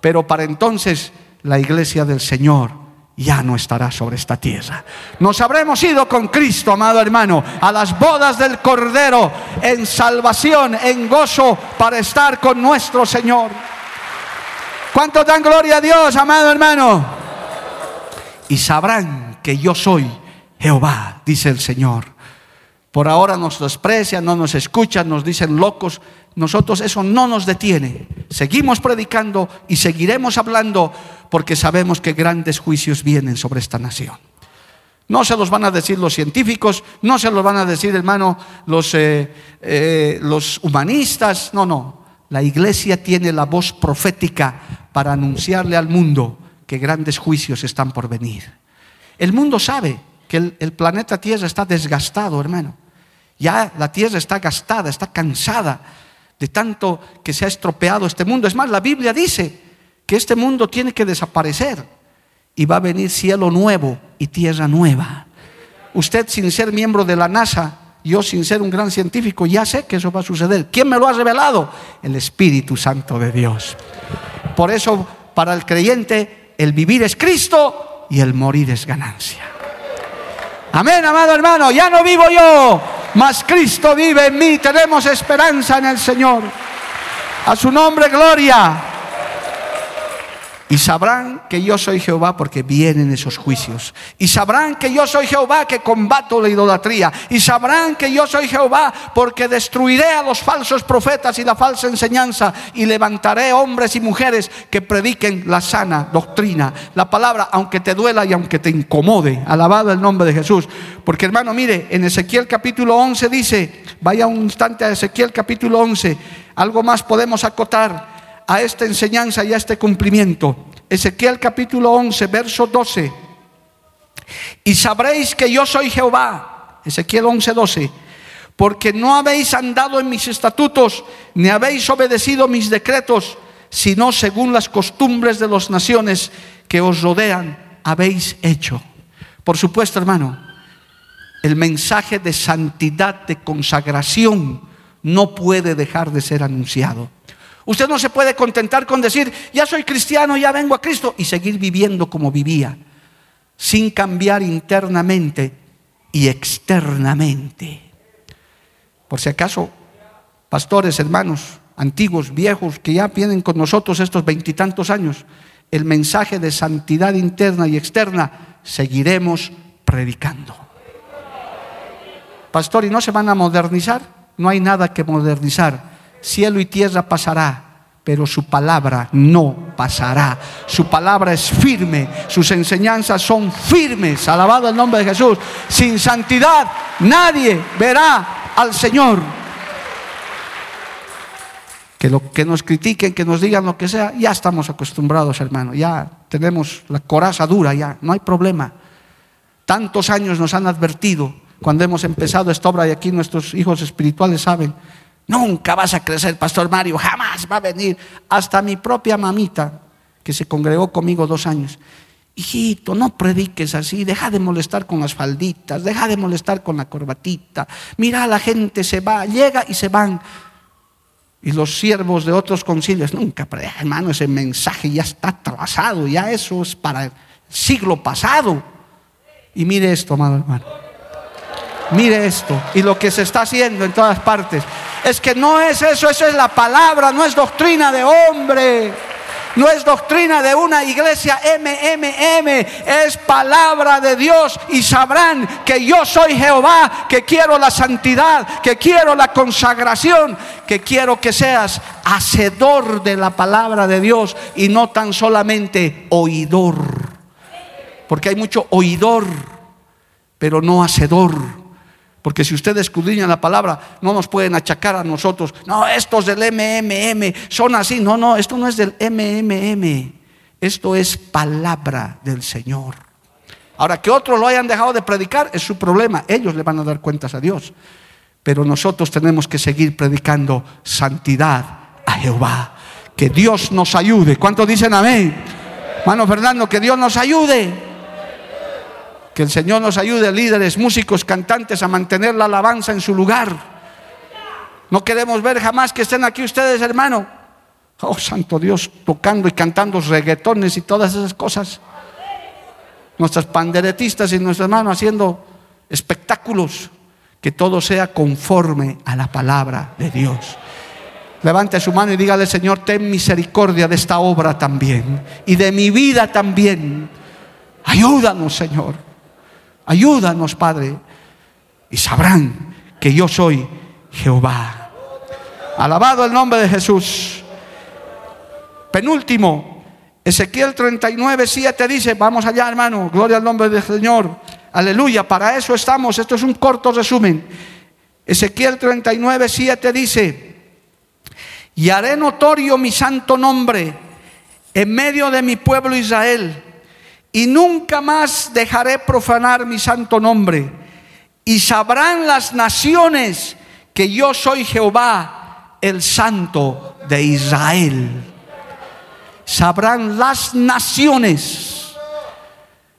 Pero para entonces la iglesia del Señor ya no estará sobre esta tierra. Nos habremos ido con Cristo, amado hermano, a las bodas del Cordero, en salvación, en gozo, para estar con nuestro Señor. ¿Cuánto dan gloria a Dios, amado hermano? Y sabrán que yo soy Jehová, dice el Señor. Por ahora nos desprecian, no nos escuchan, nos dicen locos. Nosotros eso no nos detiene. Seguimos predicando y seguiremos hablando porque sabemos que grandes juicios vienen sobre esta nación. No se los van a decir los científicos, no se los van a decir, hermano, los, eh, eh, los humanistas. No, no. La iglesia tiene la voz profética para anunciarle al mundo que grandes juicios están por venir. El mundo sabe que el, planeta Tierra está desgastado, hermano. Ya la Tierra está gastada, está cansada de tanto que se ha estropeado este mundo. Es más, la Biblia dice que este mundo tiene que desaparecer y va a venir cielo nuevo y tierra nueva. Usted sin ser miembro de la NASA, yo sin ser un gran científico, ya sé que eso va a suceder. ¿Quién me lo ha revelado? El Espíritu Santo de Dios. Por eso, para el creyente, el vivir es Cristo y el morir es ganancia. Amén, amado hermano, ya no vivo yo, mas Cristo vive en mí, tenemos esperanza en el Señor. A su nombre, gloria. Y sabrán que yo soy Jehová porque vienen esos juicios. Y sabrán que yo soy Jehová que combato la idolatría. Y sabrán que yo soy Jehová porque destruiré a los falsos profetas y la falsa enseñanza. Y levantaré hombres y mujeres que prediquen la sana doctrina. La palabra, aunque te duela y aunque te incomode. Alabado el nombre de Jesús. Porque hermano, mire, en Ezequiel capítulo 11 dice, vaya un instante a Ezequiel capítulo 11. Algo más podemos acotar a esta enseñanza y a este cumplimiento. Ezequiel capítulo 11, verso 12. Y sabréis que yo soy Jehová. Ezequiel 11, 12. Porque no habéis andado en mis estatutos, ni habéis obedecido mis decretos, sino según las costumbres de las naciones que os rodean, habéis hecho. Por supuesto, hermano, el mensaje de santidad, de consagración, no puede dejar de ser anunciado. Usted no se puede contentar con decir, ya soy cristiano, ya vengo a Cristo y seguir viviendo como vivía, sin cambiar internamente y externamente. Por si acaso, pastores, hermanos, antiguos, viejos, que ya vienen con nosotros estos veintitantos años, el mensaje de santidad interna y externa, seguiremos predicando. Pastor, ¿y no se van a modernizar? No hay nada que modernizar. Cielo y tierra pasará, pero su palabra no pasará. Su palabra es firme, sus enseñanzas son firmes. Alabado el nombre de Jesús. Sin santidad nadie verá al Señor. Que, lo, que nos critiquen, que nos digan lo que sea, ya estamos acostumbrados, hermano. Ya tenemos la coraza dura, ya, no hay problema. Tantos años nos han advertido cuando hemos empezado esta obra y aquí nuestros hijos espirituales saben Nunca vas a crecer, Pastor Mario, jamás va a venir. Hasta mi propia mamita, que se congregó conmigo dos años. Hijito, no prediques así, deja de molestar con las falditas, deja de molestar con la corbatita. Mira, la gente se va, llega y se van. Y los siervos de otros concilios, nunca, hermano, ese mensaje ya está atrasado, ya eso es para el siglo pasado. Y mire esto, amado hermano. Mire esto y lo que se está haciendo en todas partes. Es que no es eso, eso es la palabra, no es doctrina de hombre. No es doctrina de una iglesia MMM, es palabra de Dios y sabrán que yo soy Jehová, que quiero la santidad, que quiero la consagración, que quiero que seas hacedor de la palabra de Dios y no tan solamente oidor. Porque hay mucho oidor, pero no hacedor. Porque si ustedes escudriñan la palabra, no nos pueden achacar a nosotros. No, estos del MMM son así. No, no, esto no es del MMM. Esto es palabra del Señor. Ahora, que otros lo hayan dejado de predicar es su problema. Ellos le van a dar cuentas a Dios. Pero nosotros tenemos que seguir predicando santidad a Jehová. Que Dios nos ayude. ¿Cuántos dicen amén? Mano Fernando, que Dios nos ayude. Que el Señor nos ayude, líderes, músicos, cantantes, a mantener la alabanza en su lugar. No queremos ver jamás que estén aquí ustedes, hermano. Oh, Santo Dios, tocando y cantando reggaetones y todas esas cosas. Nuestras panderetistas y nuestros hermanos haciendo espectáculos. Que todo sea conforme a la palabra de Dios. Levante su mano y dígale, Señor, ten misericordia de esta obra también y de mi vida también. Ayúdanos, Señor. Ayúdanos, Padre, y sabrán que yo soy Jehová. Alabado el nombre de Jesús. Penúltimo, Ezequiel 39, 7 dice, vamos allá hermano, gloria al nombre del Señor. Aleluya, para eso estamos. Esto es un corto resumen. Ezequiel 39, 7 dice, y haré notorio mi santo nombre en medio de mi pueblo Israel y nunca más dejaré profanar mi santo nombre. Y sabrán las naciones que yo soy Jehová, el santo de Israel. Sabrán las naciones.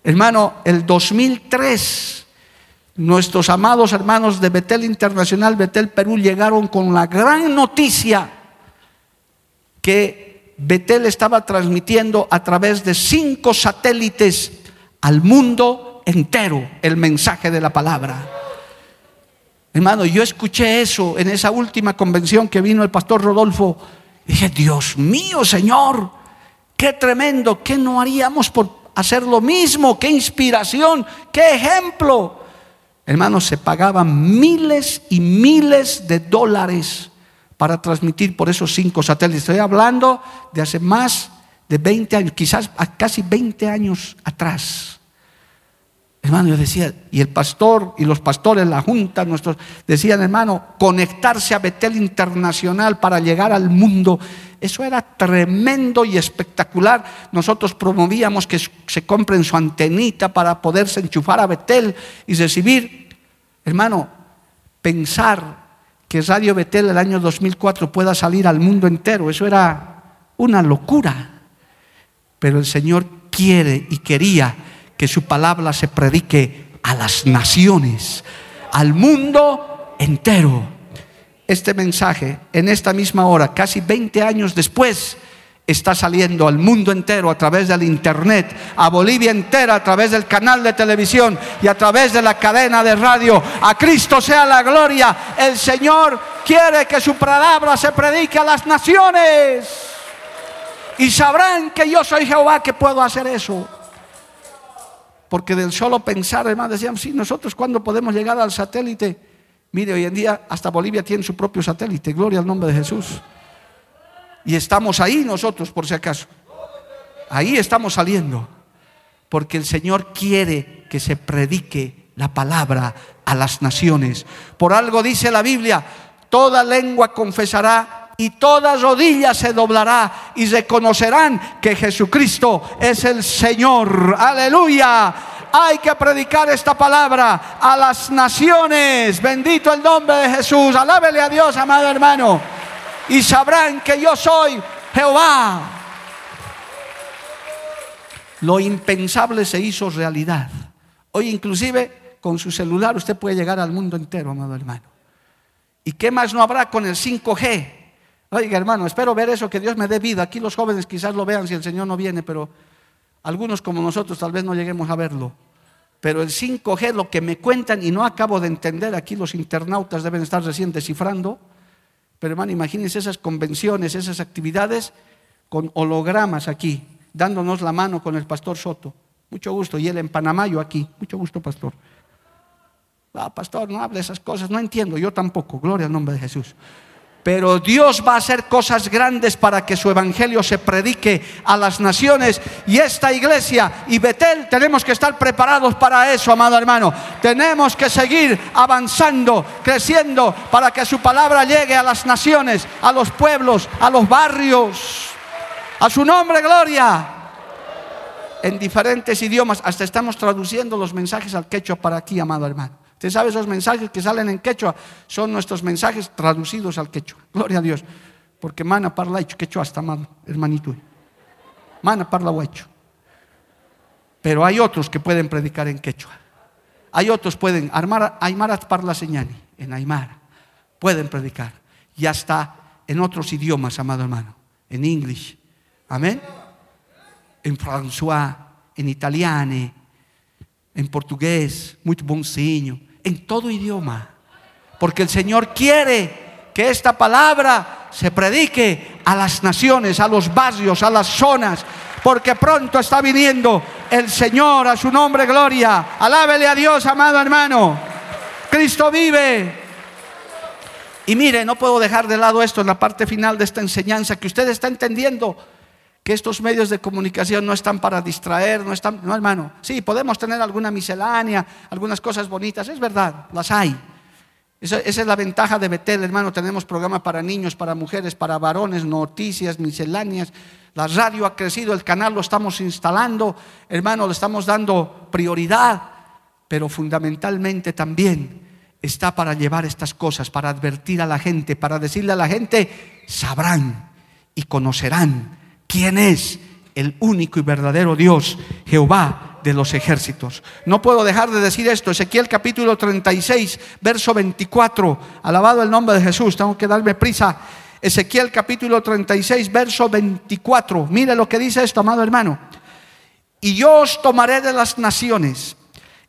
Hermano, el 2003, nuestros amados hermanos de Betel Internacional, Betel Perú, llegaron con la gran noticia que Betel estaba transmitiendo a través de cinco satélites al mundo entero el mensaje de la palabra. Hermano, yo escuché eso en esa última convención que vino el pastor Rodolfo. dije, Dios mío, Señor, qué tremendo, ¿qué no haríamos por hacer lo mismo? ¿Qué inspiración? ¿Qué ejemplo? Hermanos, se pagaban miles y miles de dólares para transmitir por esos cinco satélites. Estoy hablando de hace más de 20 años, quizás casi 20 años atrás. Hermano, yo decía, y el pastor y los pastores, la junta, nuestros, decían, hermano, conectarse a Betel Internacional para llegar al mundo. Eso era tremendo y espectacular. Nosotros promovíamos que se compren su antenita para poderse enchufar a Betel y recibir, hermano, pensar que Radio Betel el año 2004 pueda salir al mundo entero. Eso era una locura. Pero el Señor quiere y quería que su palabra se predique a las naciones, al mundo entero. Este mensaje, en esta misma hora, casi 20 años después, está saliendo al mundo entero a través del Internet, a Bolivia entera a través del canal de televisión y a través de la cadena de radio. A Cristo sea la gloria. El Señor quiere que su palabra se predique a las naciones. Y sabrán que yo soy Jehová que puedo hacer eso. Porque del solo pensar, hermano, decían, sí, nosotros cuando podemos llegar al satélite. Mire, hoy en día hasta Bolivia tiene su propio satélite. Gloria al nombre de Jesús. Y estamos ahí nosotros, por si acaso. Ahí estamos saliendo. Porque el Señor quiere que se predique la palabra a las naciones. Por algo dice la Biblia, toda lengua confesará y toda rodilla se doblará y reconocerán que Jesucristo es el Señor. Aleluya. Hay que predicar esta palabra a las naciones. Bendito el nombre de Jesús. Alábele a Dios, amado hermano. Y sabrán que yo soy Jehová. Lo impensable se hizo realidad. Hoy inclusive con su celular usted puede llegar al mundo entero, amado hermano. ¿Y qué más no habrá con el 5G? Oiga, hermano, espero ver eso, que Dios me dé vida. Aquí los jóvenes quizás lo vean si el Señor no viene, pero algunos como nosotros tal vez no lleguemos a verlo. Pero el 5G, lo que me cuentan y no acabo de entender, aquí los internautas deben estar recién descifrando. Pero hermano, imagínense esas convenciones, esas actividades con hologramas aquí, dándonos la mano con el pastor Soto. Mucho gusto. Y él en Panamá, yo aquí. Mucho gusto, pastor. Ah, pastor, no hable esas cosas. No entiendo, yo tampoco. Gloria al nombre de Jesús. Pero Dios va a hacer cosas grandes para que su evangelio se predique a las naciones. Y esta iglesia y Betel tenemos que estar preparados para eso, amado hermano. Tenemos que seguir avanzando, creciendo, para que su palabra llegue a las naciones, a los pueblos, a los barrios. A su nombre, gloria. En diferentes idiomas. Hasta estamos traduciendo los mensajes al quechua para aquí, amado hermano. Usted sabe esos mensajes que salen en quechua, son nuestros mensajes traducidos al quechua. Gloria a Dios. Porque mana parla quechua hasta mal, hermanito. Mana parla huecho. Pero hay otros que pueden predicar en quechua. Hay otros pueden, armar, Aymara parla señani, en Aymara. Pueden predicar. Y hasta en otros idiomas, amado hermano. En inglés. Amén. En francés, en italiano, en portugués, muy bonzinho en todo idioma. Porque el Señor quiere que esta palabra se predique a las naciones, a los barrios, a las zonas. Porque pronto está viniendo el Señor a su nombre, gloria. Alábele a Dios, amado hermano. Cristo vive. Y mire, no puedo dejar de lado esto en la parte final de esta enseñanza, que usted está entendiendo que estos medios de comunicación no están para distraer, no están, no hermano, sí, podemos tener alguna miscelánea, algunas cosas bonitas, es verdad, las hay. Esa, esa, es la ventaja de Betel, hermano, tenemos programas para niños, para mujeres, para varones, noticias, misceláneas, la radio ha crecido, el canal lo estamos instalando, hermano, le estamos dando prioridad, pero fundamentalmente también está para llevar estas cosas, para advertir a la gente, para decirle a la gente, sabrán y conocerán quién es el único y verdadero Dios, Jehová de los ejércitos. No puedo dejar de decir esto, Ezequiel capítulo 36, verso 24, alabado el nombre de Jesús, tengo que darme prisa. Ezequiel capítulo 36, verso 24, mire lo que dice esto, amado hermano. Y yo os tomaré de las naciones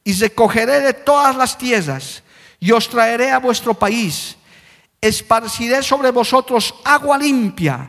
y recogeré de todas las tierras y os traeré a vuestro país. Esparciré sobre vosotros agua limpia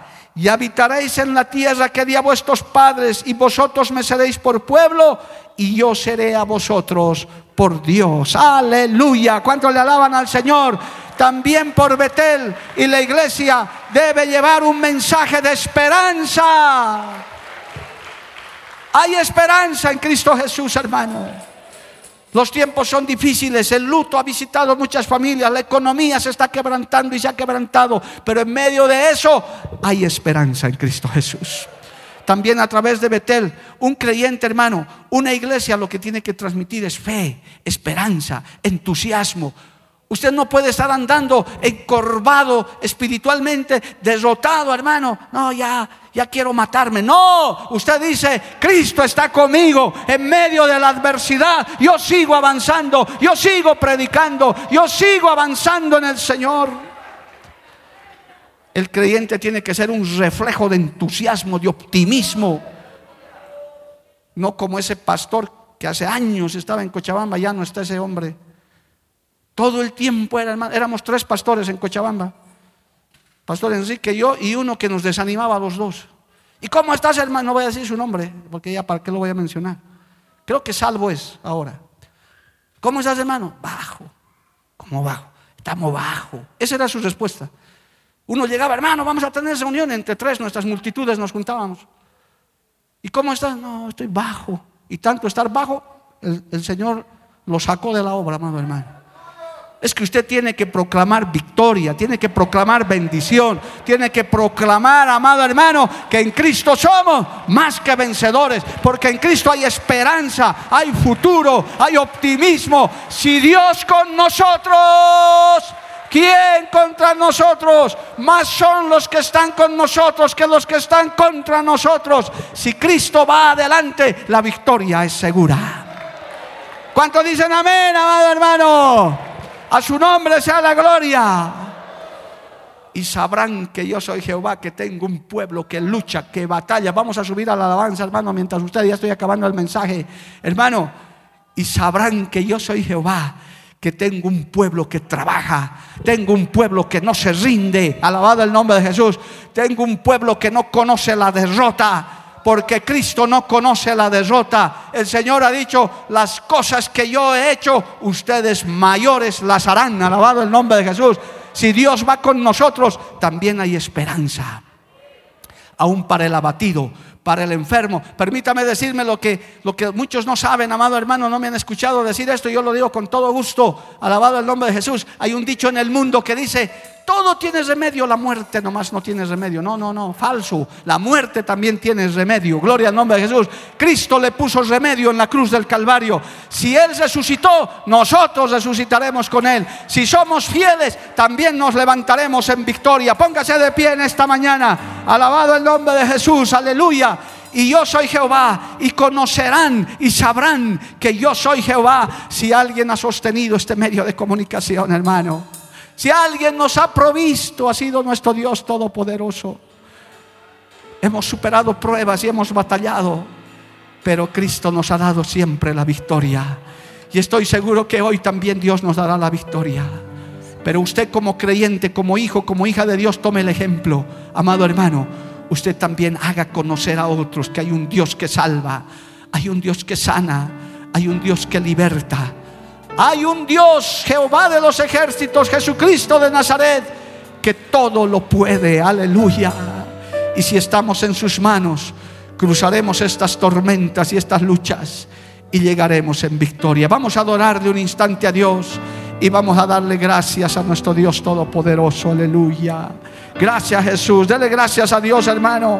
y habitaréis en la tierra que di a vuestros padres, y vosotros me seréis por pueblo, y yo seré a vosotros por Dios. Aleluya. ¿Cuánto le alaban al Señor? También por Betel y la iglesia debe llevar un mensaje de esperanza. Hay esperanza en Cristo Jesús, hermano. Los tiempos son difíciles, el luto ha visitado muchas familias, la economía se está quebrantando y se ha quebrantado, pero en medio de eso hay esperanza en Cristo Jesús. También a través de Betel, un creyente hermano, una iglesia lo que tiene que transmitir es fe, esperanza, entusiasmo, Usted no puede estar andando encorvado espiritualmente, derrotado, hermano. No, ya, ya quiero matarme. No, usted dice, Cristo está conmigo en medio de la adversidad. Yo sigo avanzando, yo sigo predicando, yo sigo avanzando en el Señor. El creyente tiene que ser un reflejo de entusiasmo, de optimismo. No como ese pastor que hace años estaba en Cochabamba, ya no está ese hombre. Todo el tiempo era, éramos tres pastores en Cochabamba. Pastor Enrique, yo y uno que nos desanimaba a los dos. ¿Y cómo estás, hermano? No voy a decir su nombre, porque ya para qué lo voy a mencionar. Creo que salvo es ahora. ¿Cómo estás, hermano? Bajo. ¿Cómo bajo? Estamos bajo. Esa era su respuesta. Uno llegaba, hermano, vamos a tener reunión entre tres, nuestras multitudes nos juntábamos. ¿Y cómo estás? No, estoy bajo. Y tanto estar bajo, el, el Señor lo sacó de la obra, amado hermano. Es que usted tiene que proclamar victoria, tiene que proclamar bendición, tiene que proclamar, amado hermano, que en Cristo somos más que vencedores, porque en Cristo hay esperanza, hay futuro, hay optimismo. Si Dios con nosotros, ¿quién contra nosotros? Más son los que están con nosotros que los que están contra nosotros. Si Cristo va adelante, la victoria es segura. ¿Cuántos dicen amén, amado hermano? A su nombre sea la gloria. Y sabrán que yo soy Jehová, que tengo un pueblo que lucha, que batalla. Vamos a subir a la alabanza, hermano, mientras usted ya estoy acabando el mensaje. Hermano, y sabrán que yo soy Jehová, que tengo un pueblo que trabaja, tengo un pueblo que no se rinde, alabado el nombre de Jesús, tengo un pueblo que no conoce la derrota, porque Cristo no conoce la derrota. El Señor ha dicho, las cosas que yo he hecho, ustedes mayores las harán. Alabado el nombre de Jesús. Si Dios va con nosotros, también hay esperanza. Aún para el abatido, para el enfermo. Permítame decirme lo que, lo que muchos no saben, amado hermano, no me han escuchado decir esto, yo lo digo con todo gusto, alabado el nombre de Jesús. Hay un dicho en el mundo que dice, todo tiene remedio, la muerte nomás no tiene remedio. No, no, no, falso. La muerte también tiene remedio. Gloria al nombre de Jesús. Cristo le puso remedio en la cruz del Calvario. Si Él resucitó, nosotros resucitaremos con Él. Si somos fieles, también nos levantaremos en victoria. Póngase de pie en esta mañana. Alabado el nombre de Jesús. Aleluya y yo soy Jehová y conocerán y sabrán que yo soy Jehová si alguien ha sostenido este medio de comunicación, hermano. Si alguien nos ha provisto, ha sido nuestro Dios Todopoderoso. Hemos superado pruebas y hemos batallado, pero Cristo nos ha dado siempre la victoria. Y estoy seguro que hoy también Dios nos dará la victoria. Pero usted como creyente, como hijo, como hija de Dios, tome el ejemplo, amado hermano. Usted también haga conocer a otros que hay un Dios que salva, hay un Dios que sana, hay un Dios que liberta hay un Dios, Jehová de los ejércitos, Jesucristo de Nazaret, que todo lo puede. Aleluya. Y si estamos en sus manos, cruzaremos estas tormentas y estas luchas y llegaremos en victoria. Vamos a adorarle un instante a Dios y vamos a darle gracias a nuestro Dios Todopoderoso. Aleluya. Gracias Jesús. Dele gracias a Dios, hermano.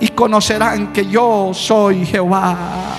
Y conocerán que yo soy Jehová.